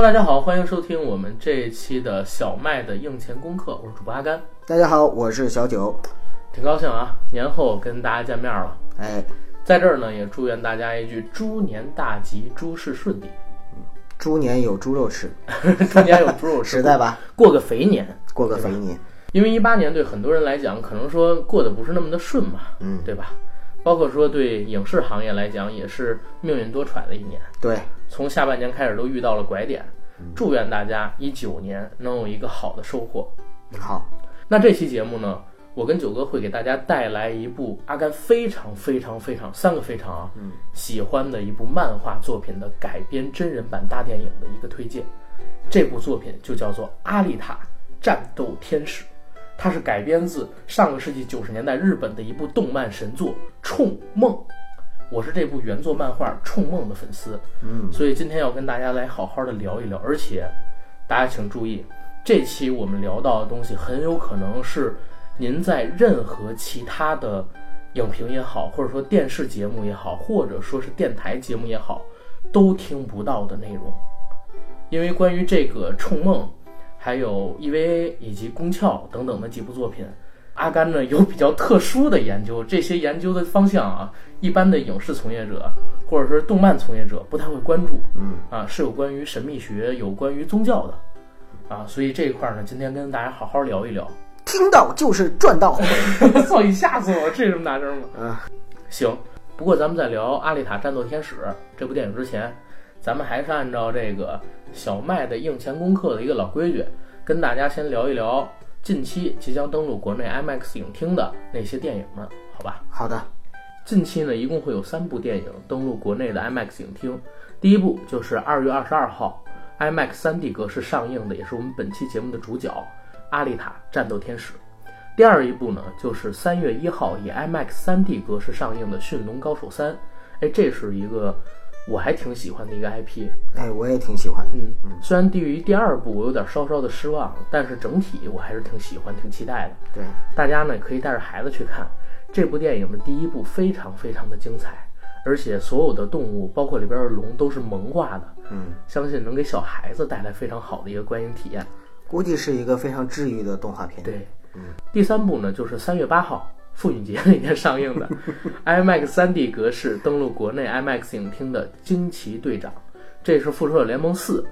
Hello，大家好，欢迎收听我们这一期的小麦的硬钱功课，我是主播阿甘，大家好，我是小九。挺高兴啊，年后跟大家见面了。哎，在这儿呢，也祝愿大家一句猪年大吉，诸事顺利。猪年有猪肉吃，猪年有猪肉吃，实在吧？过个肥年，过个肥年。因为一八年对很多人来讲，可能说过得不是那么的顺嘛，嗯，对吧？包括说对影视行业来讲，也是命运多舛的一年。对，从下半年开始都遇到了拐点。祝愿大家一九年能有一个好的收获。好，那这期节目呢，我跟九哥会给大家带来一部阿甘非常非常非常三个非常啊，嗯，喜欢的一部漫画作品的改编真人版大电影的一个推荐。这部作品就叫做《阿丽塔：战斗天使》，它是改编自上个世纪九十年代日本的一部动漫神作《冲梦》。我是这部原作漫画《冲梦》的粉丝，嗯，所以今天要跟大家来好好的聊一聊。而且，大家请注意，这期我们聊到的东西很有可能是您在任何其他的影评也好，或者说电视节目也好，或者说是电台节目也好，都听不到的内容。因为关于这个《冲梦》，还有 EVA 以及宫壳等等的几部作品。阿甘呢有比较特殊的研究，这些研究的方向啊，一般的影视从业者或者说动漫从业者不太会关注，嗯啊，是有关于神秘学、有关于宗教的，啊，所以这一块呢，今天跟大家好好聊一聊。听到就是赚到，操你吓死我！这这么大声吗？嗯，行。不过咱们在聊《阿丽塔：战斗天使》这部电影之前，咱们还是按照这个小麦的硬前功课的一个老规矩，跟大家先聊一聊。近期即将登陆国内 IMAX 影厅的那些电影们，好吧？好的。近期呢，一共会有三部电影登陆国内的 IMAX 影厅。第一部就是二月二十二号 IMAX 3D 格式上映的，也是我们本期节目的主角《阿丽塔：战斗天使》。第二一部呢，就是三月一号以 IMAX 3D 格式上映的《驯龙高手三》。哎，这是一个。我还挺喜欢的一个 IP，哎，我也挺喜欢。嗯嗯，虽然低于第二部我有点稍稍的失望，但是整体我还是挺喜欢、挺期待的。对，大家呢可以带着孩子去看这部电影的第一部，非常非常的精彩，而且所有的动物，包括里边的龙，都是萌化的。嗯，相信能给小孩子带来非常好的一个观影体验。估计是一个非常治愈的动画片。对，嗯，第三部呢就是三月八号。妇女节那天上映的 IMAX 3D 格式登陆国内 IMAX 影厅的《惊奇队长》，这是《复仇者联盟四》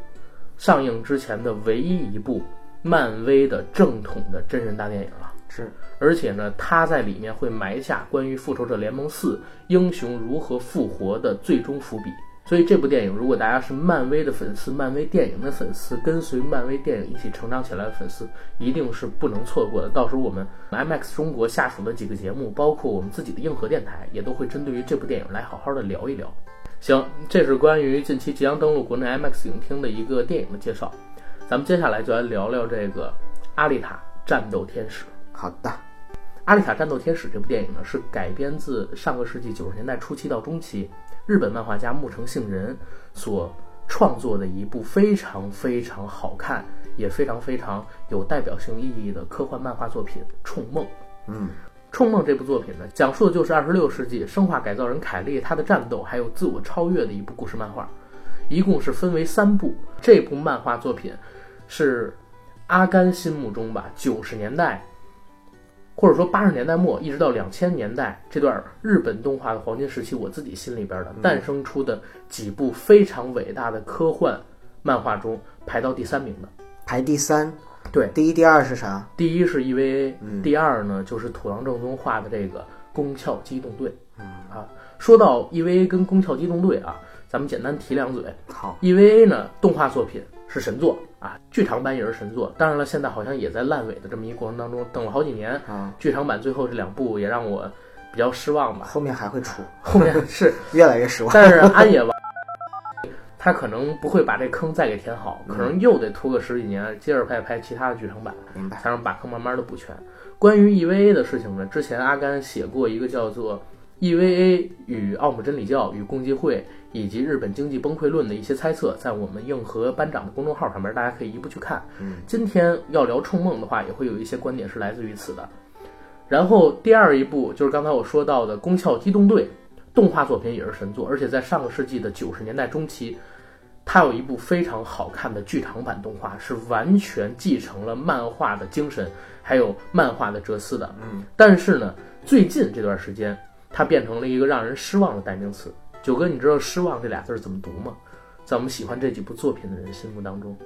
上映之前的唯一一部漫威的正统的真人大电影了。是，而且呢，它在里面会埋下关于《复仇者联盟四》英雄如何复活的最终伏笔。所以这部电影，如果大家是漫威的粉丝、漫威电影的粉丝，跟随漫威电影一起成长起来的粉丝，一定是不能错过的。到时候我们 IMAX 中国下属的几个节目，包括我们自己的硬核电台，也都会针对于这部电影来好好的聊一聊。行，这是关于近期即将登陆国内 IMAX 影厅的一个电影的介绍。咱们接下来就来聊聊这个《阿丽塔：战斗天使》。好的，《阿丽塔：战斗天使》这部电影呢，是改编自上个世纪九十年代初期到中期。日本漫画家木城杏人所创作的一部非常非常好看，也非常非常有代表性意义的科幻漫画作品《冲梦》。嗯，《冲梦》这部作品呢，讲述的就是二十六世纪生化改造人凯利他的战斗还有自我超越的一部故事漫画，一共是分为三部。这部漫画作品是阿甘心目中吧九十年代。或者说八十年代末一直到两千年代这段日本动画的黄金时期，我自己心里边的诞生出的几部非常伟大的科幻漫画中排到第三名的，排第三。对，第一、第二是啥？第一是 EVA，嗯，第二呢就是土郎正宗画的这个宫壳机动队。嗯啊，说到 EVA 跟宫壳机动队啊，咱们简单提两嘴。好，EVA 呢动画作品是神作。啊，剧场版也是神作，当然了，现在好像也在烂尾的这么一过程当中，等了好几年啊。剧场版最后这两部也让我比较失望吧。后面还会出，后面 是越来越失望。但是安野王他可能不会把这坑再给填好，可能又得拖个十几年，接着拍拍其他的剧场版？才能把坑慢慢的补全。关于 EVA 的事情呢，之前阿甘写过一个叫做。EVA 与奥姆真理教与共济会以及日本经济崩溃论的一些猜测，在我们硬核班长的公众号上面，大家可以一步去看。嗯，今天要聊冲梦的话，也会有一些观点是来自于此的。然后第二一部就是刚才我说到的《宫壳机动队》动画作品，也是神作，而且在上个世纪的九十年代中期，它有一部非常好看的剧场版动画，是完全继承了漫画的精神，还有漫画的哲思的。嗯，但是呢，最近这段时间，它变成了一个让人失望的代名词。九哥，你知道“失望”这俩字儿怎么读吗？在我们喜欢这几部作品的人心目当中，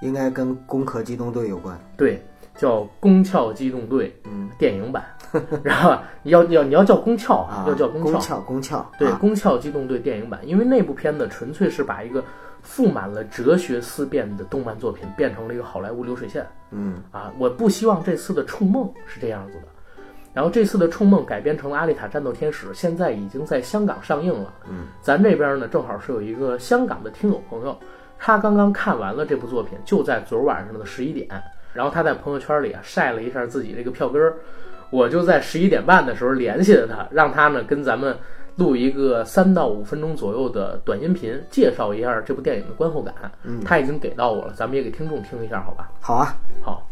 应该跟《攻壳机动队》有关。对，叫《攻壳机动队》嗯电影版。然后你要要你要叫宫壳啊，要叫宫壳。宫壳，对，《啊宫壳机动队》电影版，因为那部片子纯粹是把一个富满了哲学思辨的动漫作品变成了一个好莱坞流水线嗯啊！我不希望这次的《触梦》是这样子的。然后这次的《冲梦》改编成了《阿丽塔：战斗天使》，现在已经在香港上映了。嗯，咱这边呢，正好是有一个香港的听友朋友，他刚刚看完了这部作品，就在昨儿晚上的十一点，然后他在朋友圈里啊晒了一下自己这个票根儿，我就在十一点半的时候联系了他，让他呢跟咱们录一个三到五分钟左右的短音频，介绍一下这部电影的观后感。嗯他已经给到我了，咱们也给听众听一下，好吧？好啊。好，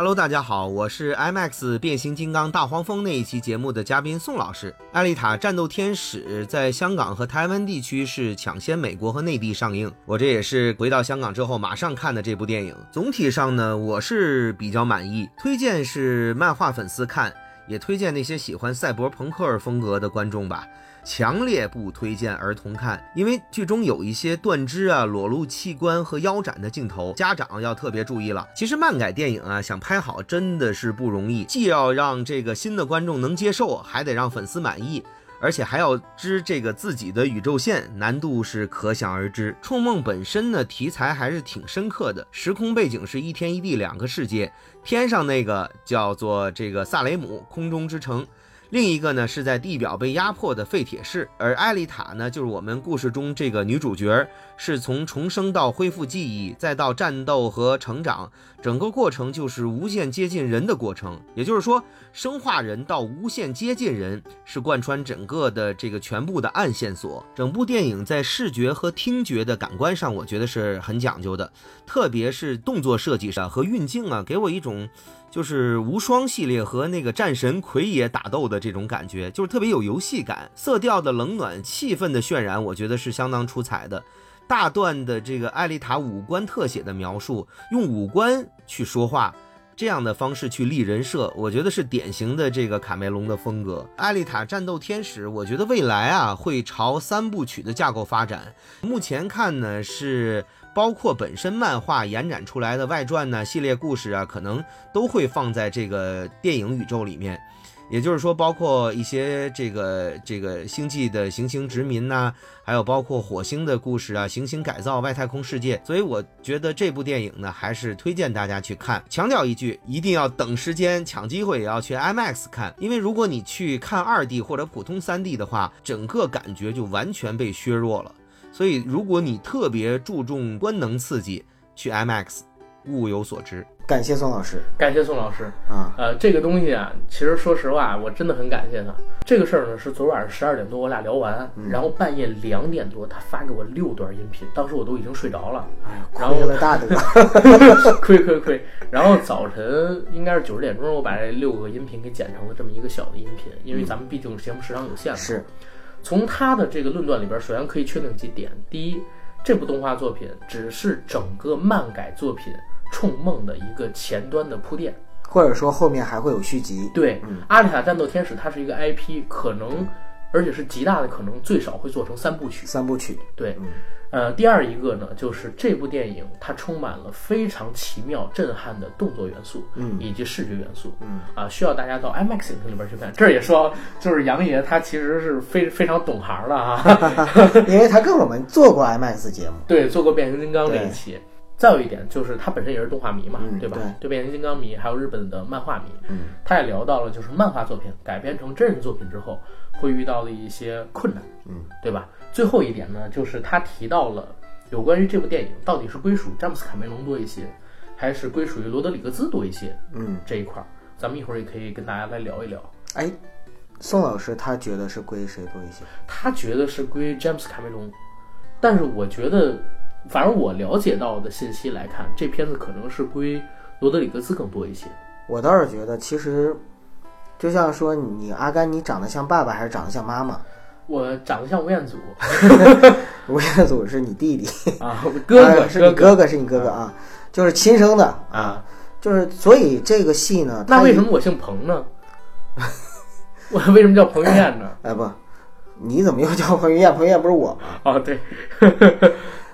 Hello，大家好，我是 IMAX 变形金刚大黄蜂那一期节目的嘉宾宋老师。《艾丽塔：战斗天使》在香港和台湾地区是抢先美国和内地上映，我这也是回到香港之后马上看的这部电影。总体上呢，我是比较满意，推荐是漫画粉丝看，也推荐那些喜欢赛博朋克风格的观众吧。强烈不推荐儿童看，因为剧中有一些断肢啊、裸露器官和腰斩的镜头，家长要特别注意了。其实漫改电影啊，想拍好真的是不容易，既要让这个新的观众能接受，还得让粉丝满意。而且还要织这个自己的宇宙线，难度是可想而知。《冲梦》本身呢，题材还是挺深刻的，时空背景是一天一地两个世界，天上那个叫做这个萨雷姆空中之城，另一个呢是在地表被压迫的废铁市，而艾丽塔呢，就是我们故事中这个女主角，是从重生到恢复记忆，再到战斗和成长，整个过程就是无限接近人的过程。也就是说，生化人到无限接近人，是贯穿整个的这个全部的暗线索。整部电影在视觉和听觉的感官上，我觉得是很讲究的，特别是动作设计上和运镜啊，给我一种。就是无双系列和那个战神奎爷打斗的这种感觉，就是特别有游戏感，色调的冷暖、气氛的渲染，我觉得是相当出彩的。大段的这个艾丽塔五官特写的描述，用五官去说话，这样的方式去立人设，我觉得是典型的这个卡梅隆的风格。艾丽塔战斗天使，我觉得未来啊会朝三部曲的架构发展。目前看呢是。包括本身漫画延展出来的外传呢、系列故事啊，可能都会放在这个电影宇宙里面。也就是说，包括一些这个这个星际的行星殖民呐、还有包括火星的故事啊、行星改造、外太空世界。所以我觉得这部电影呢，还是推荐大家去看。强调一句，一定要等时间、抢机会，也要去 IMAX 看，因为如果你去看二 D 或者普通三 D 的话，整个感觉就完全被削弱了。所以，如果你特别注重官能刺激，去 IMAX，物有所值。感谢宋老师感谢宋老师。啊，呃，这个东西啊，其实说实话，我真的很感谢他。这个事儿呢，是昨晚上十二点多我俩聊完，然后半夜两点多他发给我六段音频，当时我都已经睡着了，亏了大德。亏亏亏。然后早晨应该是九十点钟，我把这六个音频给剪成了这么一个小的音频，因为咱们毕竟节目时长有限嘛。是，从他的这个论断里边，首先可以确定几点：第一，这部动画作品只是整个漫改作品《冲梦》的一个前端的铺垫。或者说后面还会有续集。对，嗯阿丽塔战斗天使》它是一个 IP，可能而且是极大的可能，最少会做成三部曲。三部曲。对嗯，呃，第二一个呢，就是这部电影它充满了非常奇妙、震撼的动作元素，嗯以及视觉元素，嗯啊，需要大家到 IMAX 影厅里边去看。这儿也说，就是杨爷他其实是非非常懂行的啊，因为他跟我们做过 IMAX 节目。对，做过变形金刚那一期。再有一点就是他本身也是动画迷嘛，嗯对吧？对变形金刚迷，还有日本的漫画迷，嗯他也聊到了，就是漫画作品改编成真人作品之后会遇到的一些困难，嗯，对吧？最后一点呢，就是他提到了有关于这部电影到底是归属詹姆斯卡梅隆多一些，还是归属于罗德里格兹多一些嗯，这一块儿，咱们一会儿也可以跟大家来聊一聊。哎，宋老师他觉得是归谁多一些？他觉得是归詹姆斯卡梅隆，但是我觉得，反正我了解到的信息来看，这片子可能是归罗德里格斯更多一些。我倒是觉得，其实就像说你阿甘，你长得像爸爸还是长得像妈妈？我长得像吴彦祖，吴彦祖是你弟弟，啊，哥哥啊是你哥哥，是你哥哥啊，就是亲生的，啊，就是所以这个戏呢，那为什么我姓彭呢？我为什么叫彭于晏呢？哎不，你怎么又叫彭于晏？彭于晏不是我吗？哦，对，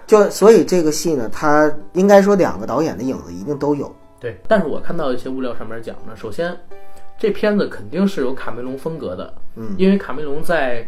就所以这个戏呢，它应该说两个导演的影子一定都有。对，但是我看到一些物料上面讲呢，首先这片子肯定是有卡梅隆风格的，嗯，因为卡梅隆在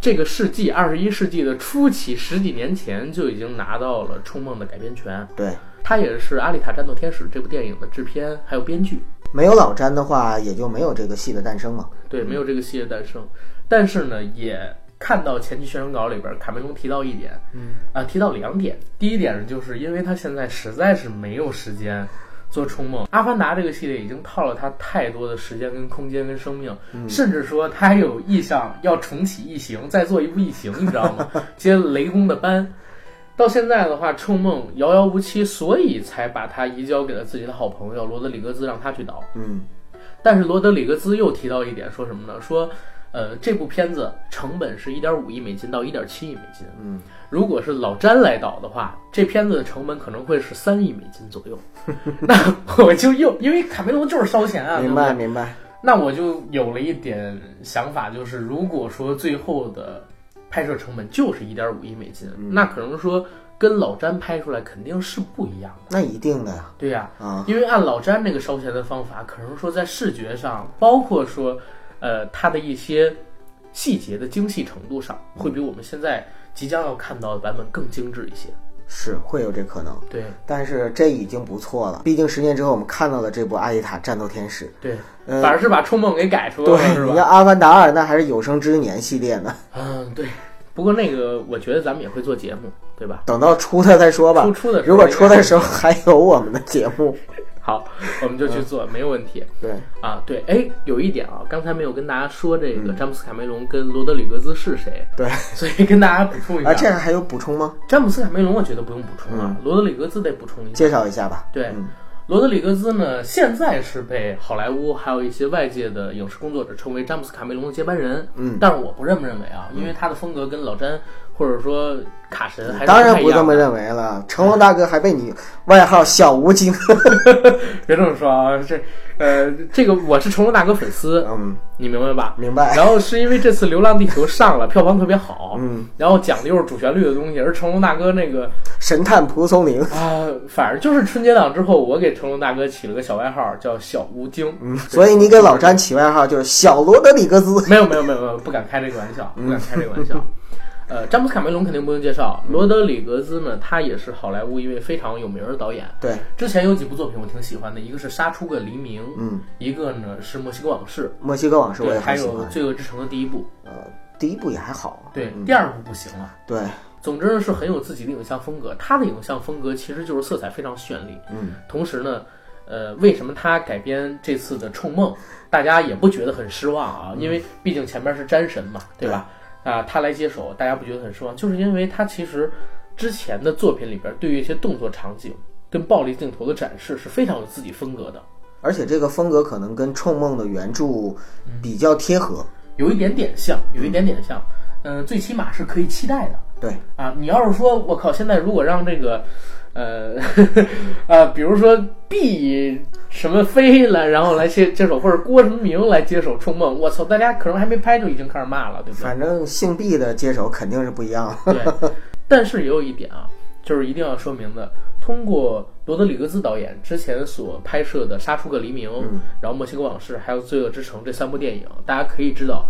这个世纪二十一世纪的初期，十几年前就已经拿到了《冲梦》的改编权，对，他也是《阿丽塔：战斗天使》这部电影的制片还有编剧，没有老詹的话，也就没有这个戏的诞生嘛。对，没有这个戏的诞生。但是呢，也看到前期宣传稿里边，卡梅隆提到一点，嗯，啊，提到两点。第一点呢，就是因为他现在实在是没有时间做《冲梦》，《阿凡达》这个系列已经套了他太多的时间、跟空间、跟生命，甚至说他还有意向要重启《异形》，再做一部《异形》，你知道吗？接雷公的班。到现在的话，《冲梦》遥遥无期，所以才把他移交给了自己的好朋友罗德里格兹，让他去导。嗯，但是罗德里格兹又提到一点，说什么呢？说，呃，这部片子成本是一点五亿美金到一点七亿美金。嗯，如果是老詹来导的话，这片子的成本可能会是三亿美金左右。那我就又因为卡梅隆就是烧钱啊，明白明白。那我就有了一点想法，就是如果说最后的拍摄成本就是一点五亿美金，那可能说跟老詹拍出来肯定是不一样的。那一定的呀。对呀、啊，因为按老詹那个烧钱的方法，可能说在视觉上，包括说，呃，它的一些细节的精细程度上，会比我们现在即将要看到的版本更精致一些。是会有这可能，对但是这已经不错了。毕竟十年之后我们看到了这部《阿丽塔：战斗天使》。对，嗯反而是把《冲梦》给改出来了，对，是吧？你像《阿凡达二》，那还是有生之年系列呢。嗯，对。不过那个，我觉得咱们也会做节目，对吧？等到出它再说吧出。出的时候，如果出的时候还有我们的节目，好，我们就去做，没有问题。对，啊，对，哎，有一点啊，刚才没有跟大家说这个詹姆斯卡梅隆跟罗德里格兹是谁，对，所以跟大家补充一下。啊，这样还有补充吗？詹姆斯卡梅隆我觉得不用补充啊，罗德里格兹得补充一下。介绍一下吧。对嗯，罗德里格兹呢，现在是被好莱坞还有一些外界的影视工作者称为詹姆斯卡梅隆的接班人。嗯，但是我不这么认为啊，因为他的风格跟老詹或者说卡神还是当然。不这么认为了。成龙大哥还被你外号小吴京。别这么说啊，这呃，这个我是成龙大哥粉丝，嗯，你明白吧？明白。然后是因为这次《流浪地球》上了，票房特别好，嗯，然后讲的又是主旋律的东西，而成龙大哥那个神探蒲松龄。啊，反正就是春节档之后，我给成龙大哥起了个小外号，叫小吴京。嗯，所以你给老詹起外号就是小罗德里格斯。没有没有没有没有，不敢开这个玩笑，不敢开这个玩笑。呃，詹姆斯卡梅隆肯定不用介绍，罗德里格兹呢，他也是好莱坞一位非常有名的导演。对，之前有几部作品我挺喜欢的，一个是《杀出个黎明》，嗯，一个呢是《墨西哥往事墨西哥往事》，我对，也还有《。罪恶之城》的第一部，呃，第一部也还好。对，嗯第二部不行了。对，总之呢是很有自己的影像风格，他的影像风格其实就是色彩非常绚丽，嗯，同时呢，呃，为什么他改编这次的《冲梦》，大家也不觉得很失望啊？因为毕竟前面是战神嘛，对吧？啊，他来接手，大家不觉得很失望，就是因为他其实之前的作品里边对于一些动作场景跟暴力镜头的展示是非常有自己风格的，而且这个风格可能跟《冲梦》的原著比较贴合。有一点点像，有一点点像，嗯、最起码是可以期待的。对，啊，你要是说我靠，现在如果让这个，呃，呃，比如说 B 什么飞来，然后来接接手，或者郭什么明来接手《冲梦》，我操，大家可能还没拍就已经开始骂了，对不对？反正姓毕的接手肯定是不一样。对，但是也有一点啊，就是一定要说明的，通过罗德里格兹导演之前所拍摄的《杀出个黎明》然后《墨西哥往事》还有《罪恶之城》这三部电影，大家可以知道，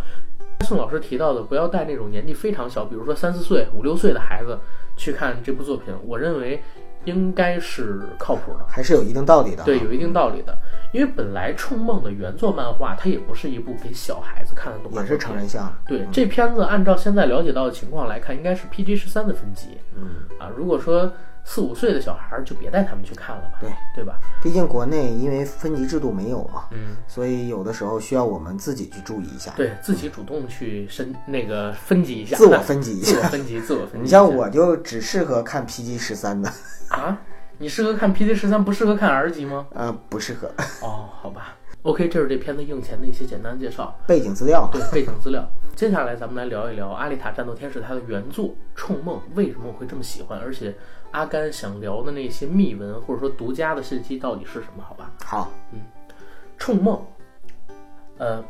宋老师提到的不要带那种年纪非常小，比如说三四岁、五六岁的孩子去看这部作品，我认为应该是靠谱的。还是有一定道理的。对，有一定道理的，因为本来《冲梦》的原作漫画它也不是一部给小孩子看的动漫也，是成人向。对这片子，按照现在了解到的情况来看，应该是 PG 十三的分级。嗯，啊，如果说四五岁的小孩儿，就别带他们去看了吧，对对吧？毕竟国内因为分级制度没有嘛，嗯，所以有的时候需要我们自己去注意一下，对自己主动去申那个分级一下，自我分级一下。自我分级，自我分 级。你像我就只适合看 PG 十三的，啊，你适合看 PG 十三，不适合看 R 级吗？呃，不适合。哦，好吧。OK，这是这片子映前的一些简单介绍，背景资料，对背景资料。接下来咱们来聊一聊《阿丽塔：战斗天使》它的原作《冲梦》为什么我会这么喜欢，而且阿甘想聊的那些秘闻或者说独家的信息到底是什么？好吧，好，《嗯冲梦》，呃，《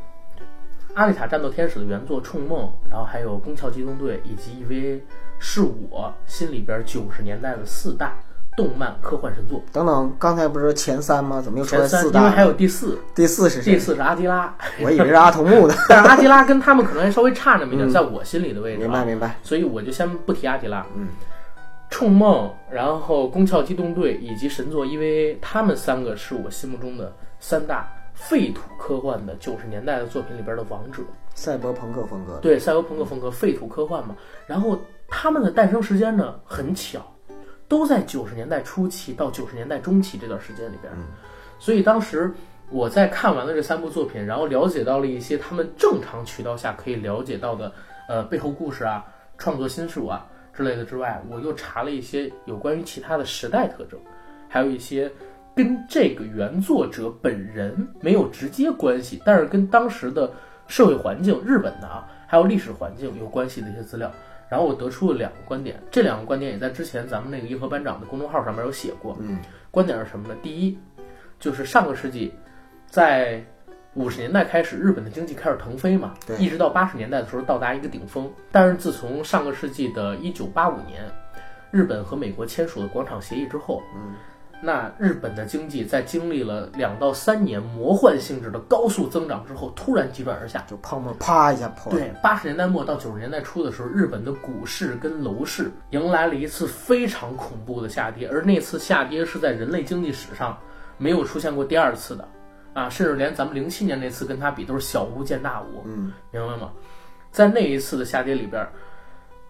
阿丽塔：战斗天使》的原作《冲梦》，然后还有《宫壳机动队》以及 EVA，是我心里边九十年代的四大动漫科幻神作。等等，刚才不是说前三吗？怎么又出来前，四大？因为还有第四，第四是谁？第四是阿基拉，我以为是阿童木呢。但是阿基拉跟他们可能还稍微差那么一点，在我心里的位置、啊。明白明白。所以我就先不提阿基拉。嗯，冲梦，然后宫壳机动队以及神作 EVA，他们三个是我心目中的三大废土科幻的九十年代的作品里边的王者。赛博朋克风格，对，赛博朋克风格，废土科幻嘛。然后他们的诞生时间呢很巧，都在九十年代初期到九十年代中期这段时间里边。所以当时我在看完了这三部作品，然后了解到了一些他们正常渠道下可以了解到的呃背后故事啊、创作心术啊之类的之外，我又查了一些有关于其他的时代特征，还有一些。跟这个原作者本人没有直接关系，但是跟当时的社会环境、日本的啊，还有历史环境有关系的一些资料。然后我得出了两个观点，这两个观点也在之前咱们那个银河班长的公众号上面有写过。嗯，观点是什么呢？第一，就是上个世纪，在五十年代开始，日本的经济开始腾飞嘛，对一直到八十年代的时候到达一个顶峰。但是自从上个世纪的一九八五年，日本和美国签署了广场协议之后，嗯，那日本的经济在经历了两到三年魔幻性质的高速增长之后，突然急转而下。就泡沫啪一下破了。对，八十年代末到九十年代初的时候，日本的股市跟楼市迎来了一次非常恐怖的下跌，而那次下跌是在人类经济史上没有出现过第二次的，啊，甚至连咱们零七年那次跟它比都是小巫见大巫，嗯，明白吗？在那一次的下跌里边，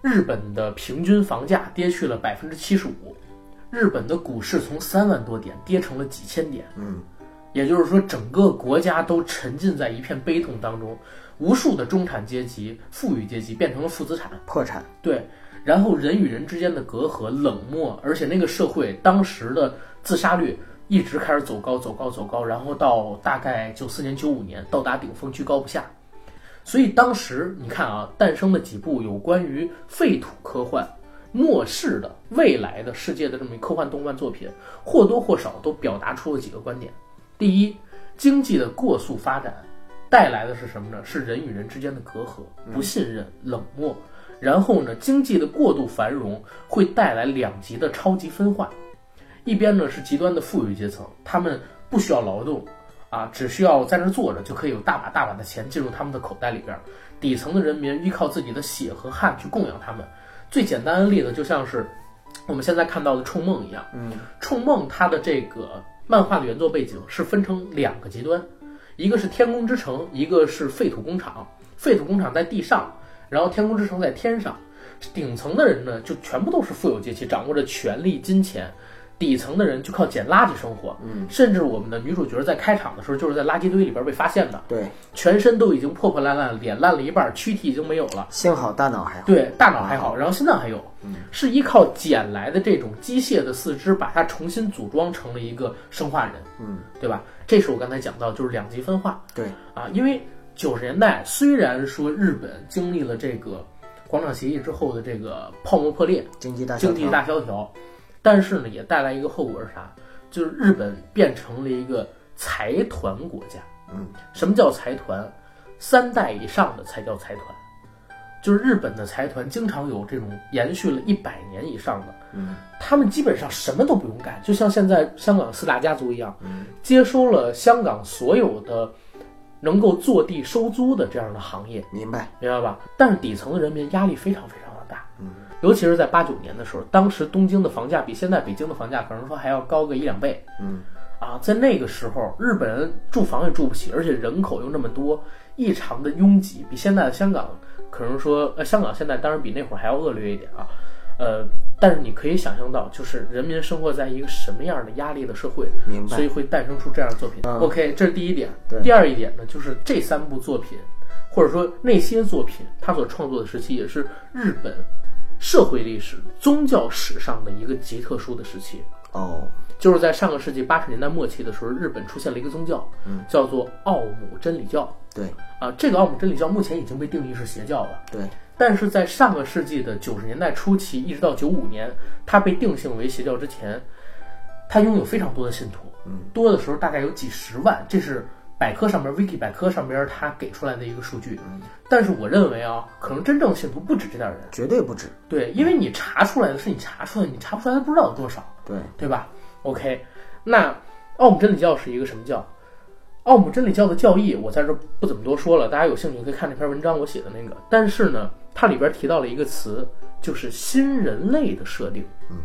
日本的平均房价跌去了百分之七十五，日本的股市从三万多点跌成了几千点，嗯，也就是说，整个国家都沉浸在一片悲痛当中，无数的中产阶级、富裕阶级变成了负资产，破产。对，然后人与人之间的隔阂、冷漠，而且那个社会当时的自杀率一直开始走高、走高、走高，然后到大概九四年、九五年到达顶峰，居高不下。所以当时你看啊，诞生了几部有关于废土科幻、末世的未来的世界的这么一科幻动漫作品，或多或少都表达出了几个观点。第一，经济的过速发展带来的是什么呢？是人与人之间的隔阂、不信任、冷漠。然后呢，经济的过度繁荣会带来两极的超级分化，一边呢是极端的富裕阶层，他们不需要劳动，啊，只需要在那儿坐着就可以有大把大把的钱进入他们的口袋里边儿。底层的人民依靠自己的血和汗去供养他们。最简单的例子就像是我们现在看到的《冲梦》一样，嗯，《冲梦》它的这个漫画的原作背景是分成两个极端，一个是天空之城，一个是废土工厂。废土工厂在地上，然后天空之城在天上。顶层的人呢，就全部都是富有阶级，掌握着权力、金钱；底层的人就靠捡垃圾生活。嗯，甚至我们的女主角在开场的时候，就是在垃圾堆里边被发现的，对，全身都已经破破烂烂，脸烂了一半，躯体已经没有了。幸好大脑还好。对，大脑还好，然后心脏还有，嗯是依靠捡来的这种机械的四肢，把它重新组装成了一个生化人，嗯，对吧？这是我刚才讲到，就是两极分化对，啊。因为九十年代虽然说日本经历了这个广场协议之后的这个泡沫破裂，经济大。经济大萧条，但是呢，也带来一个后果是啥？就是日本变成了一个财团国家。嗯，什么叫财团？三代以上的才叫财团。就是日本的财团经常有这种延续了一百年以上的，嗯，他们基本上什么都不用干，就像现在香港四大家族一样，嗯，接收了香港所有的能够坐地收租的这样的行业，明白。明白吧？但是底层的人民压力非常非常尤其是在八九年的时候，当时东京的房价比现在北京的房价可能说还要高个一两倍，嗯，啊，在那个时候，日本人住房也住不起，而且人口又那么多，异常的拥挤，比现在的香港可能说，呃，香港现在当然比那会儿还要恶劣一点啊，呃，但是你可以想象到，就是人民生活在一个什么样的压力的社会，明白。所以会诞生出这样的作品。嗯。OK，这是第一点。第二一点呢，就是这三部作品，或者说那些作品，他所创作的时期也是日本社会历史、宗教史上的一个极特殊的时期。哦，就是在上个世纪八十年代末期的时候，日本出现了一个宗教，嗯，叫做奥姆真理教。对啊，这个奥姆真理教目前已经被定义是邪教了。对，但是在上个世纪的九十年代初期，一直到九五年，它被定性为邪教之前，它拥有非常多的信徒，嗯，多的时候大概有几十万，这是百科上面 wiki 百科上边他给出来的一个数据。嗯但是我认为啊，可能真正信徒不止这点人，绝对不止。对，因为你查出来的是你查出来，你查不出来的不知道有多少。对，对吧？OK，那奥姆真理教是一个什么教？奥姆真理教的教义，我在这儿不怎么多说了，大家有兴趣可以看那篇文章我写的那个。但是呢，它里边提到了一个词，就是新人类的设定。嗯，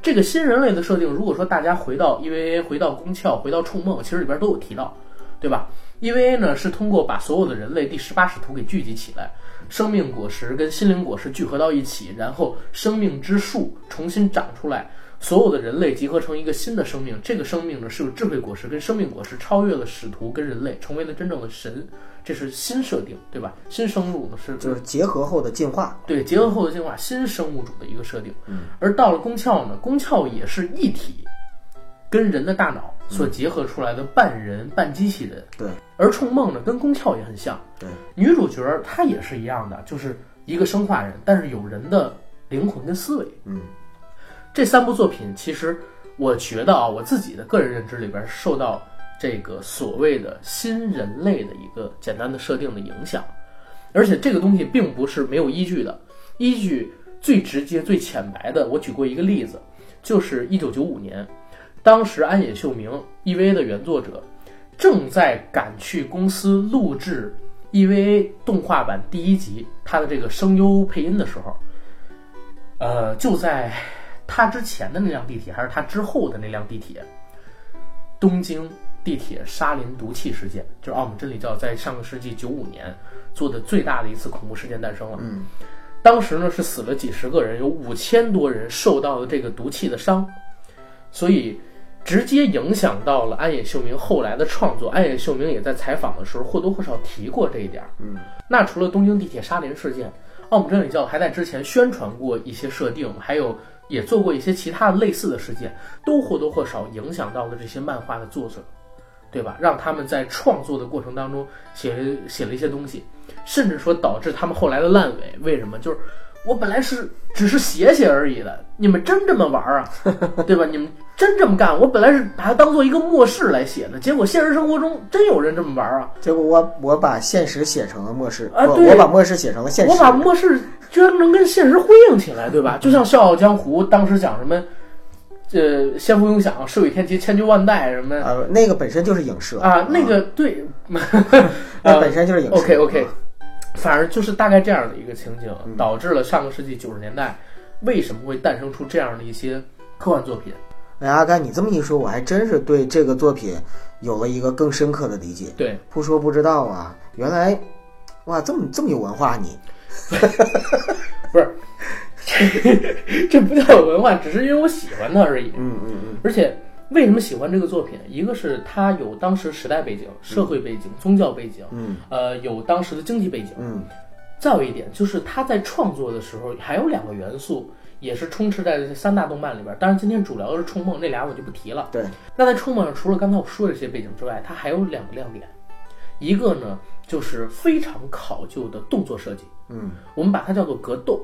这个新人类的设定，如果说大家回到因为、回到宫壳、回到冲梦，其实里边都有提到，对吧？EVA 呢是通过把所有的人类第十八使徒给聚集起来，生命果实跟心灵果实聚合到一起，然后生命之树重新长出来，所有的人类集合成一个新的生命。这个生命呢是有智慧果实跟生命果实超越了使徒跟人类，成为了真正的神。这是新设定，对吧？新生物呢是就是结合后的进化。对结合后的进化新生物种的一个设定。嗯，而到了宫壳呢，宫壳也是一体，跟人的大脑所结合出来的半人半机器人。对而冲梦呢，跟宫壳也很像。对，女主角儿她也是一样的，就是一个生化人，但是有人的灵魂跟思维。嗯，这三部作品其实我觉得啊，我自己的个人认知里边儿受到这个所谓的新人类的一个简单的设定的影响，而且这个东西并不是没有依据的，依据最直接、最浅白的，我举过一个例子，就是一九九五年，当时安野秀明 EVA 的原作者正在赶去公司录制 EVA 动画版第一集他的这个声优配音的时候，呃，就在他之前的那辆地铁，还是他之后的那辆地铁，东京地铁沙林毒气事件，就是奥姆真理教在上个世纪九五年做的最大的一次恐怖事件诞生了。嗯，当时呢是死了几十个人，有五千多人受到了这个毒气的伤，所以直接影响到了安野秀明后来的创作。安野秀明也在采访的时候或多或少提过这一点。嗯，那除了东京地铁沙林事件，奥姆真理教还在之前宣传过一些设定，还有也做过一些其他类似的事件，都或多或少影响到了这些漫画的作者，对吧？让他们在创作的过程当中写写了一些东西，甚至说导致他们后来的烂尾。为什么？就是我本来是只是写写而已的，你们真这么玩儿啊，对吧？你们真这么干？我本来是把它当做一个末世来写的，结果现实生活中真有人这么玩儿啊！结果我我把现实写成了末世，我啊对我把末世写成了现实。我把末世居然能跟现实呼应起来，对吧？就像《笑傲江湖》当时讲什么，呃，先福永享，寿与天齐，千秋万代什么呃，那个本身就是影射啊，那个对，那本身就是影射。OK OK，反正就是大概这样的一个情景，嗯导致了上个世纪九十年代为什么会诞生出这样的一些科幻作品。哎，阿甘，你这么一说，我还真是对这个作品有了一个更深刻的理解。对，不说不知道啊，原来，哇，这么这么有文化你。不是，这 这不叫有文化，只是因为我喜欢它而已。嗯嗯嗯而且为什么喜欢这个作品？一个是它有当时时代背景、社会背景、宗教背景，嗯呃，有当时的经济背景。嗯再有一点就是他在创作的时候还有两个元素，也是充斥在这三大动漫里边。当然，今天主聊的是《冲梦》，那俩我就不提了。对，那在《冲梦》上，除了刚才我说的这些背景之外，它还有两个亮点，一个呢就是非常考究的动作设计，嗯我们把它叫做格斗。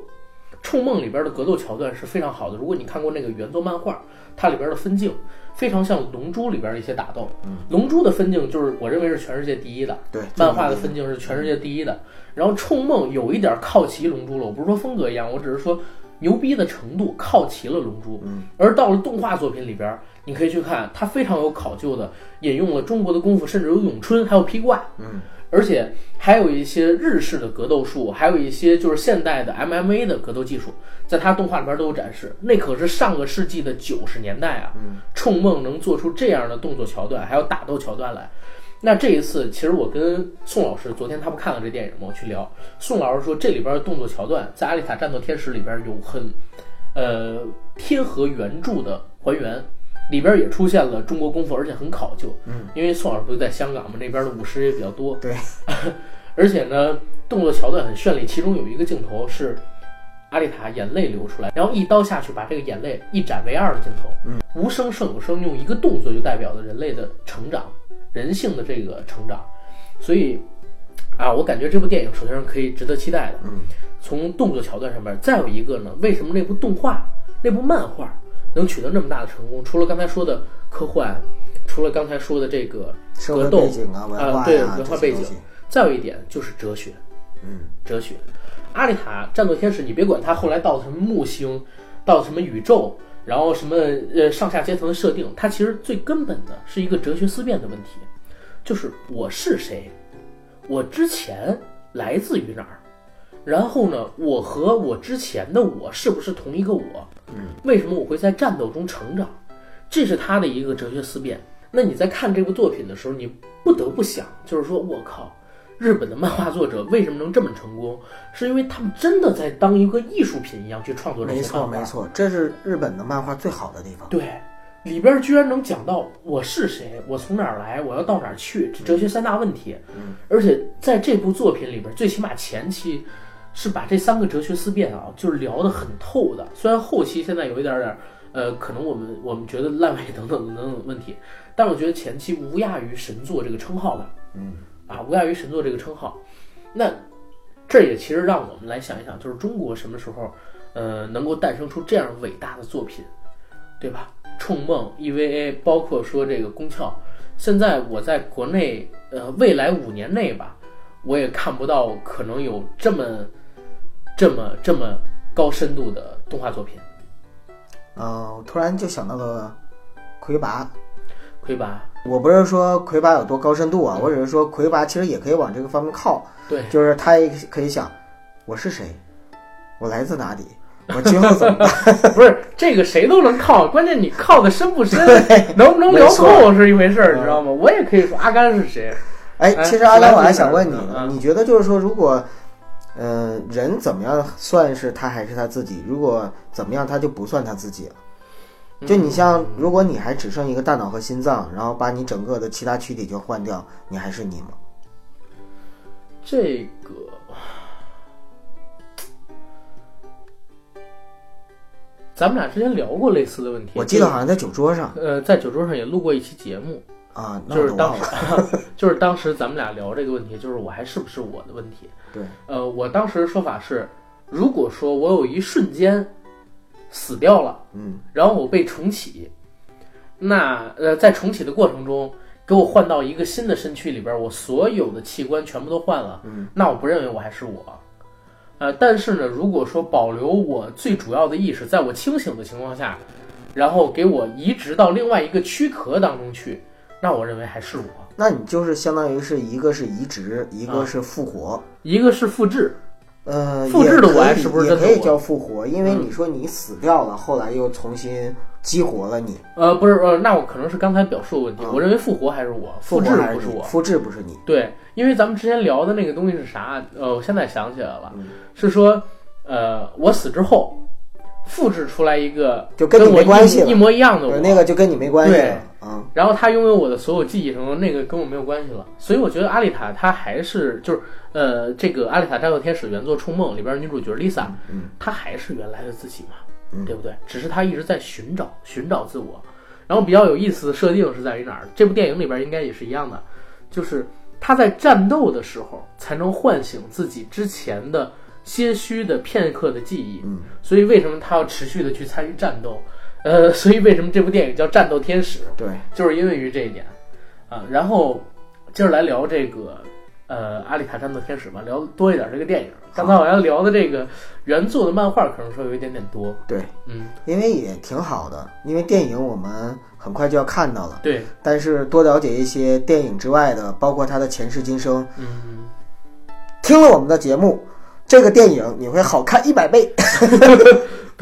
《冲梦》里边的格斗桥段是非常好的。如果你看过那个原作漫画，它里边的分镜非常像《龙珠》里边的一些打斗。嗯，《龙珠》的分镜就是我认为是全世界第一的，对，漫画的分镜是全世界第一的。然后《冲梦》有一点靠齐《龙珠》了，我不是说风格一样，我只是说牛逼的程度靠齐了《龙珠》。嗯，而到了动画作品里边，你可以去看，它非常有考究的引用了中国的功夫，甚至有咏春，还有劈挂。嗯，而且还有一些日式的格斗术，还有一些就是现代的 MMA 的格斗技术，在它动画里边都有展示。那可是上个世纪的九十年代啊，嗯冲梦能做出这样的动作桥段，还有打斗桥段来。那这一次，其实我跟宋老师昨天他不看了这电影吗？我去聊，宋老师说这里边的动作桥段在《阿丽塔：战斗天使》里边有很，呃，贴合原著的还原，里边也出现了中国功夫，而且很考究。嗯，因为宋老师不是在香港嘛，那边的舞狮也比较多。对，而且呢，动作桥段很绚丽，其中有一个镜头是阿丽塔眼泪流出来，然后一刀下去把这个眼泪一斩为二的镜头，嗯，无声胜有声，用一个动作就代表了人类的成长，人性的这个成长，所以啊，我感觉这部电影首先是可以值得期待的，嗯，从动作桥段上面，再有一个呢，为什么那部动画、那部漫画能取得那么大的成功？除了刚才说的科幻，除了刚才说的这个格斗背景啊，文化啊对、文化背景再有一点就是哲学，嗯，哲学。阿丽塔战斗天使，你别管他后来到什么木星，到什么宇宙，然后什么呃上下阶层的设定，它其实最根本的是一个哲学思辨的问题，就是我是谁，我之前来自于哪儿，然后呢，我和我之前的我是不是同一个我？嗯，为什么我会在战斗中成长？这是他的一个哲学思辨。那你在看这部作品的时候，你不得不想，就是说我靠，日本的漫画作者为什么能这么成功？是因为他们真的在当一个艺术品一样去创作这没些漫画。错没错，这是日本的漫画最好的地方。对，里边居然能讲到我是谁，我从哪儿来，我要到哪儿去，这哲学三大问题。嗯，而且在这部作品里边，最起码前期是把这三个哲学思辨啊，就是聊得很透的。虽然后期现在有一点点，呃，可能我们我们觉得烂尾等等等等问题，但我觉得前期无亚于神作这个称号的。嗯，啊，无亚于神作这个称号。那这也其实让我们来想一想，就是中国什么时候，呃，能够诞生出这样伟大的作品，对吧？冲梦、EVA，包括说这个宫壳，现在我在国内，呃，未来五年内吧，我也看不到可能有这么、这么、这么高深度的动画作品。嗯、我突然就想到了魁拔。魁拔，我不是说魁拔有多高深度啊，我只是说魁拔其实也可以往这个方面靠，对，就是他也可以想，我是谁，我来自哪里，我今后怎么办？不是这个谁都能靠，关键你靠的深不深，能不能聊透是一回事儿，嗯你知道吗？我也可以说阿甘是谁，哎，哎其实阿甘，我还想问你你觉得就是说，如果，呃，人怎么样算是他还是他自己？如果怎么样，他就不算他自己了。就你像，如果你还只剩一个大脑和心脏，然后把你整个的其他躯体就换掉，你还是你吗？这个，咱们俩之前聊过类似的问题，我记得好像在酒桌上呃，在酒桌上也录过一期节目，啊，就是当时。就是当时咱们俩聊这个问题，就是我还是不是我的问题。对，呃，我当时的说法是，如果说我有一瞬间死掉了，嗯，然后我被重启，那呃，在重启的过程中，给我换到一个新的身躯里边，我所有的器官全部都换了，嗯，那我不认为我还是我。呃，但是呢，如果说保留我最主要的意识，在我清醒的情况下，然后给我移植到另外一个躯壳当中去，那我认为还是我。那你就是相当于是一个是移植，一啊。个是复活。一个是复制，呃，复制的我是不是真的也可以叫复活？因为嗯你说你死掉了，后来又重新激活了你，呃，不是，呃，那我可能是刚才表述的问题。啊我认为复活还是我，复制还不是我。复制不是你。对，因为咱们之前聊的那个东西是啥？呃，我现在想起来了，嗯是说，呃，我死之后，复制出来一个就跟你我没关系一一模一样的我，对，那个就跟你没关系。嗯，然后他拥有我的所有记忆什么，那个跟我没有关系了。所以我觉得阿丽塔她还是就是呃，这个《阿丽塔战斗天使》原作《冲梦》里边女主角 Lisa，嗯，她还是原来的自己嘛，嗯对不对？只是她一直在寻找寻找自我。然后比较有意思的设定是在于哪儿？这部电影里边应该也是一样的，就是她在战斗的时候才能唤醒自己之前的些许的片刻的记忆。嗯，所以为什么她要持续的去参与战斗？呃，所以为什么这部电影叫《战斗天使》？对，就是因为于这一点，啊，然后今儿来聊这个呃《阿里塔战斗天使》吧，聊多一点这个电影。刚才好像聊的这个原作的漫画，可能说有一点点多，对，嗯，因为也挺好的，因为电影我们很快就要看到了，对，但是多了解一些电影之外的，包括它的前世今生。嗯，听了我们的节目，这个电影你会好看一百倍。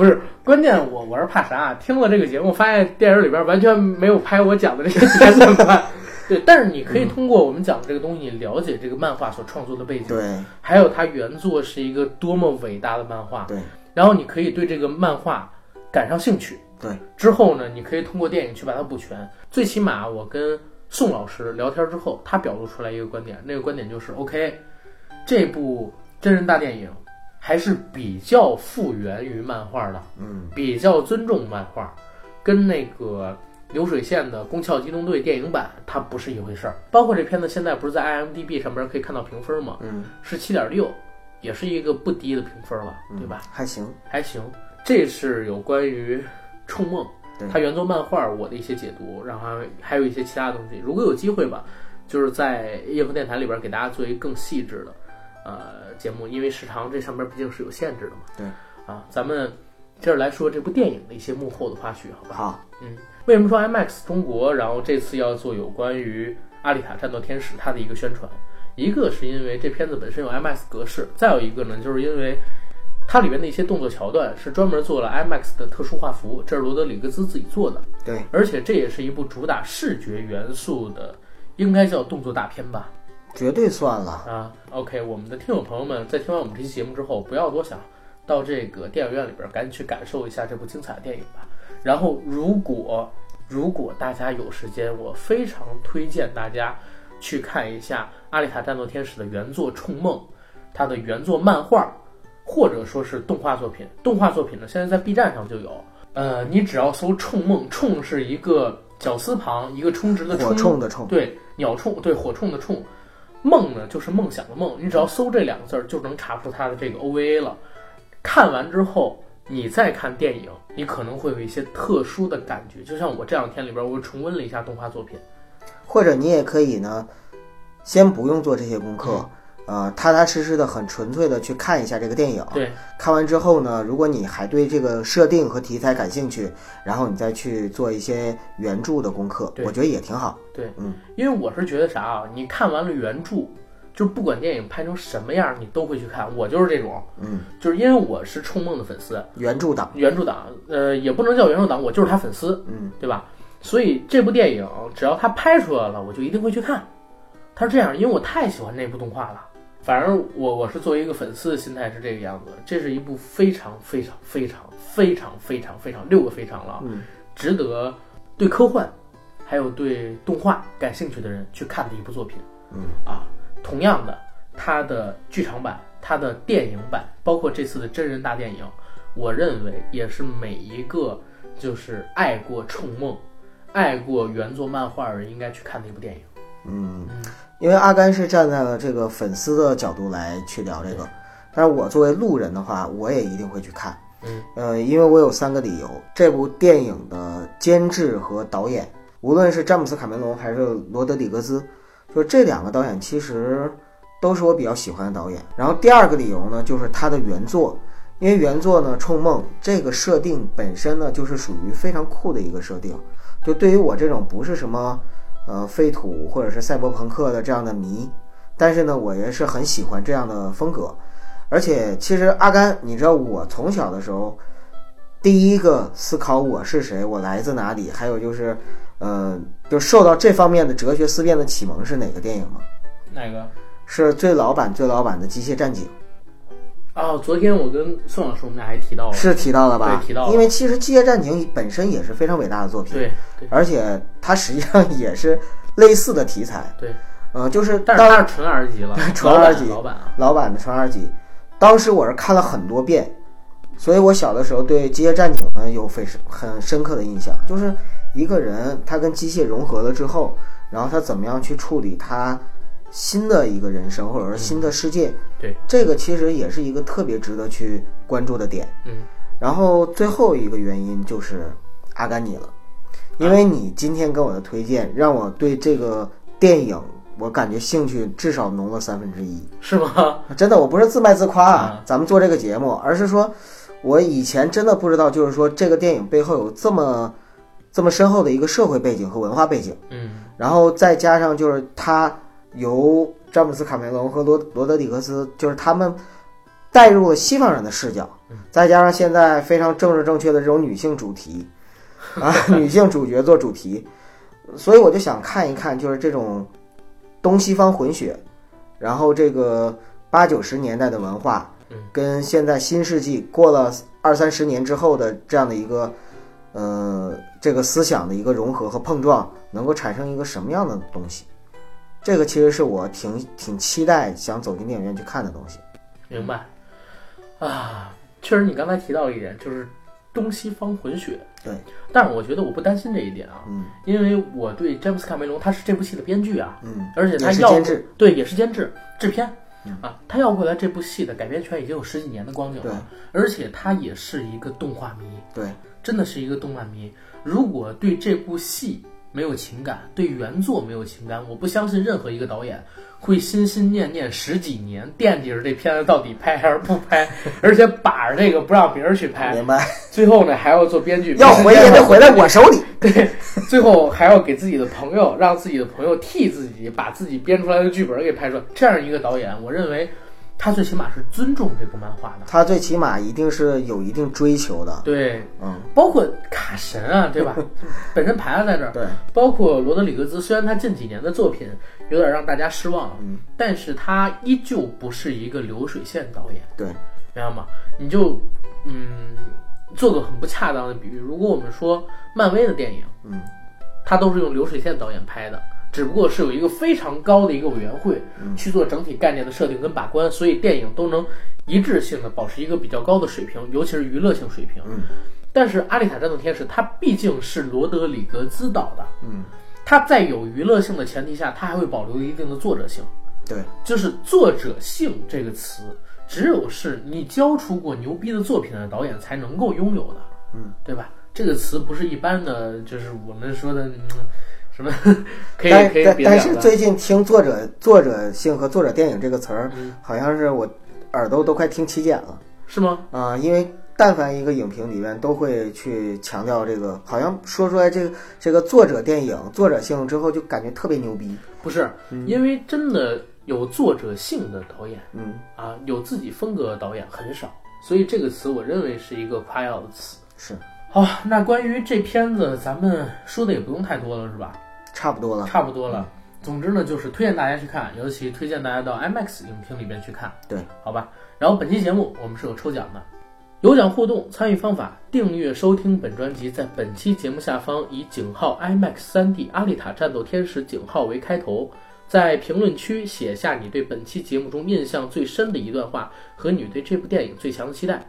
不是，关键我我是怕啥？听了这个节目，发现电影里边完全没有拍我讲的这些点怎么办？对，但是你可以通过我们讲的这个东西，你了解这个漫画所创作的背景，对还有它原作是一个多么伟大的漫画，对然后你可以对这个漫画感上兴趣。对，之后呢，你可以通过电影去把它补全。最起码我跟宋老师聊天之后，他表露出来一个观点，那个观点就是：OK，这部真人大电影还是比较复原于漫画的，嗯比较尊重漫画，跟那个流水线的《宫壳机动队》电影版它不是一回事儿。包括这片子现在不是在 IMDB 上边可以看到评分吗？嗯，是七点六，也是一个不低的评分了，对吧？还行。还行。这是有关于《冲梦对》它原作漫画我的一些解读，然后还还有一些其他东西。如果有机会吧，就是在硬核电台里边给大家做一个更细致的呃节目，因为时长这上边毕竟是有限制的嘛。对啊，咱们接着来说这部电影的一些幕后的花絮，好吧？好，嗯为什么说 IMAX 中国，然后这次要做有关于《阿丽塔：战斗天使》它的一个宣传？一个是因为这片子本身有 IMAX 格式，再有一个呢，就是因为它里面的一些动作桥段是专门做了 IMAX 的特殊画幅，这是罗德里格兹自己做的，对，而且这也是一部主打视觉元素的，应该叫动作大片吧？绝对算了。啊，OK，我们的听友朋友们在听完我们这期节目之后，不要多想，到这个电影院里边赶紧去感受一下这部精彩的电影吧。然后，如果如果大家有时间，我非常推荐大家去看一下《阿丽塔：战斗天使》的原作《冲梦》，它的原作漫画，或者说是动画作品。动画作品呢，现在在 B 站上就有。呃，你只要搜“冲梦”，冲是一个绞丝旁，一个充值的火冲的冲，对，鸟冲，对，火冲的冲，梦呢就是梦想的梦，你只要搜这两个字儿就能查出它的这个 OVA 了。看完之后，你再看电影，你可能会有一些特殊的感觉，就像我这两天里边，我又重温了一下动画作品。或者你也可以呢，先不用做这些功课，呃，踏踏实实的、很纯粹的去看一下这个电影。对，看完之后呢，如果你还对这个设定和题材感兴趣，然后你再去做一些原著的功课，我觉得也挺好。对，嗯，因为我是觉得啥啊，你看完了原著，就不管电影拍成什么样，你都会去看。我就是这种，嗯，就是因为我是冲梦的粉丝，原著党，原著党，呃，也不能叫原著党，我就是他粉丝，嗯，对吧？所以这部电影只要他拍出来了，我就一定会去看。他是这样，因为我太喜欢那部动画了。反正我我是作为一个粉丝的心态是这个样子，这是一部非常非常非常非常非常非常六个非常了值得对科幻还有对动画感兴趣的人去看的一部作品。嗯啊，同样的，它的剧场版、它的电影版，包括这次的真人大电影，我认为也是每一个就是爱过《冲梦》、爱过原作漫画人应该去看的一部电影。嗯，因为阿甘是站在了这个粉丝的角度来去聊这个，但是我作为路人的话，我也一定会去看。嗯，呃，因为我有三个理由。这部电影的监制和导演，无论是詹姆斯·卡梅隆还是罗德里格斯，就这两个导演其实都是我比较喜欢的导演。然后第二个理由呢，就是他的原作，因为原作呢《冲梦》这个设定本身呢，就是属于非常酷的一个设定。就对于我这种不是什么呃废土或者是赛博朋克的这样的迷，但是呢，我也是很喜欢这样的风格。而且其实阿甘，你知道我从小的时候，第一个思考我是谁，我来自哪里，还有就是，呃，就受到这方面的哲学思辨的启蒙是哪个电影吗？哪个？是最老版最老版的《机械战警》，哦，昨天我跟宋老师我们俩还提到了，是提到了吧？对提到了。因为其实《机械战警》本身也是非常伟大的作品，对对。而且它实际上也是类似的题材，对，呃，就是但是当它是纯 R 级了，纯老 R 级老版啊，老版的纯二级，当时我是看了很多遍，所以我小的时候对《机械战警》呢有非很深刻的印象，就是一个人他跟机械融合了之后，然后他怎么样去处理他新的一个人生或者说新的世界，对，这个其实也是一个特别值得去关注的点。嗯，然后最后一个原因就是阿甘你了，因为你今天跟我的推荐，让我对这个电影我感觉兴趣至少浓了三分之一。是吗？真的，我不是自卖自夸啊啊，咱们做这个节目，而是说，我以前真的不知道，就是说这个电影背后有这么这么深厚的一个社会背景和文化背景，嗯。然后再加上就是它由詹姆斯卡梅隆和罗罗德里格斯，就是他们带入了西方人的视角，再加上现在非常政治正确的这种女性主题啊，女性主角做主题，所以我就想看一看，就是这种东西方混血，然后这个八九十年代的文化嗯，跟现在新世纪过了二三十年之后的这样的一个呃这个思想的一个融合和碰撞，能够产生一个什么样的东西？这个其实是我挺挺期待想走进电影院去看的东西。明白。啊，确实你刚才提到一点，就是东西方混血。对，但是我觉得我不担心这一点啊，嗯。因为我对詹姆斯卡梅隆他是这部戏的编剧啊，嗯，而且他要监制，对也是监制制片。嗯。啊，他要过来这部戏的改编权已经有十几年的光景对。了，而且他也是一个动画迷，对，真的是一个动漫迷。如果对这部戏没有情感，对原作没有情感，我不相信任何一个导演会心心念念十几年，惦记着这片子到底拍还是不拍，而且把着这个不让别人去拍，明白？最后呢还要做编剧，要回也得回来我手里。对，最后还要给自己的朋友，让自己的朋友替自己把自己编出来的剧本给拍出来。这样一个导演，我认为他最起码是尊重这部漫画的。他最起码一定是有一定追求的。对，嗯，包括卡神啊，对吧？本身牌子在这儿，对，包括罗德里格兹，虽然他近几年的作品有点让大家失望，嗯，但是他依旧不是一个流水线导演，对，明白吗？你就嗯，做个很不恰当的比喻，如果我们说漫威的电影，嗯，它都是用流水线导演拍的，只不过是有一个非常高的一个委员会嗯去做整体概念的设定跟把关，所以电影都能一致性的保持一个比较高的水平，尤其是娱乐性水平。嗯，但是《阿丽塔：战斗天使》它毕竟是罗德里格兹导的，嗯，它在有娱乐性的前提下，它还会保留一定的作者性。对，就是作者性这个词，只有是你交出过牛逼的作品的导演才能够拥有的，嗯，对吧？这个词不是一般的，就是我们说的、嗯、什么可以但可以但但是。最近听作者作者性和作者电影这个词儿，嗯好像是我耳朵都快听起茧了是吗？啊、因为但凡一个影评里面都会去强调这个，好像说出来这个这个作者电影作者性之后，就感觉特别牛逼。不是，因为真的有作者性的导演嗯，啊，有自己风格的导演很少，所以这个词我认为是一个夸耀的词。是好，那关于这片子，咱们说的也不用太多了，是吧？差不多了。差不多了。总之呢，就是推荐大家去看，尤其推荐大家到 IMAX 影厅里边去看。对，好吧。然后本期节目我们是有抽奖的，有奖互动参与方法：订阅收听本专辑，在本期节目下方以井号 IMAX 3D 阿丽塔战斗天使井号为开头，在评论区写下你对本期节目中印象最深的一段话和你对这部电影最强的期待。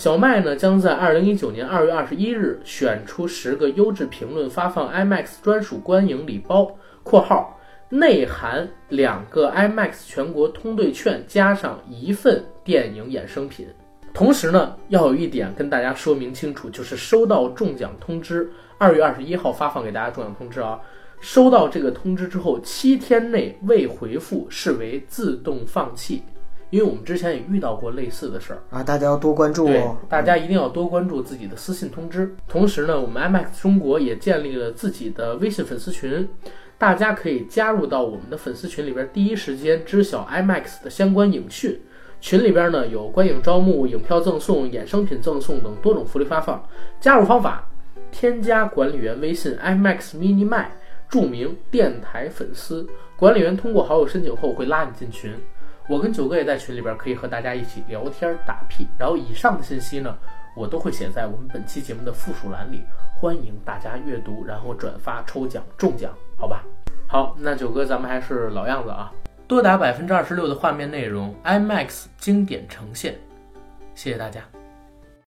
小麦呢将在二零一九年二月二十一日选出十个优质评论，发放 IMAX 专属观影礼包（括号内含两个 IMAX 全国通兑券，加上一份电影衍生品）。同时呢，要有一点跟大家说明清楚，就是收到中奖通知，二月二十一号发放给大家中奖通知啊。收到这个通知之后，七天内未回复视为自动放弃，因为我们之前也遇到过类似的事儿。啊，大家要多关注对哦。，大家一定要多关注自己的私信通知。同时呢，我们 IMAX 中国也建立了自己的微信粉丝群，大家可以加入到我们的粉丝群里边，第一时间知晓 IMAX 的相关影讯。群里边呢有观影招募、影票赠送、衍生品赠送等多种福利发放。加入方法：添加管理员微信 IMAX Mini 麦，注明电台粉丝。管理员通过好友申请后会拉你进群。我跟九哥也在群里边，可以和大家一起聊天打屁。然后以上的信息呢，我都会写在我们本期节目的附属栏里，欢迎大家阅读，然后转发抽奖中奖，好吧？好，那九哥咱们还是老样子啊，多达百分之二十六的画面内容，IMAX 经典呈现，谢谢大家。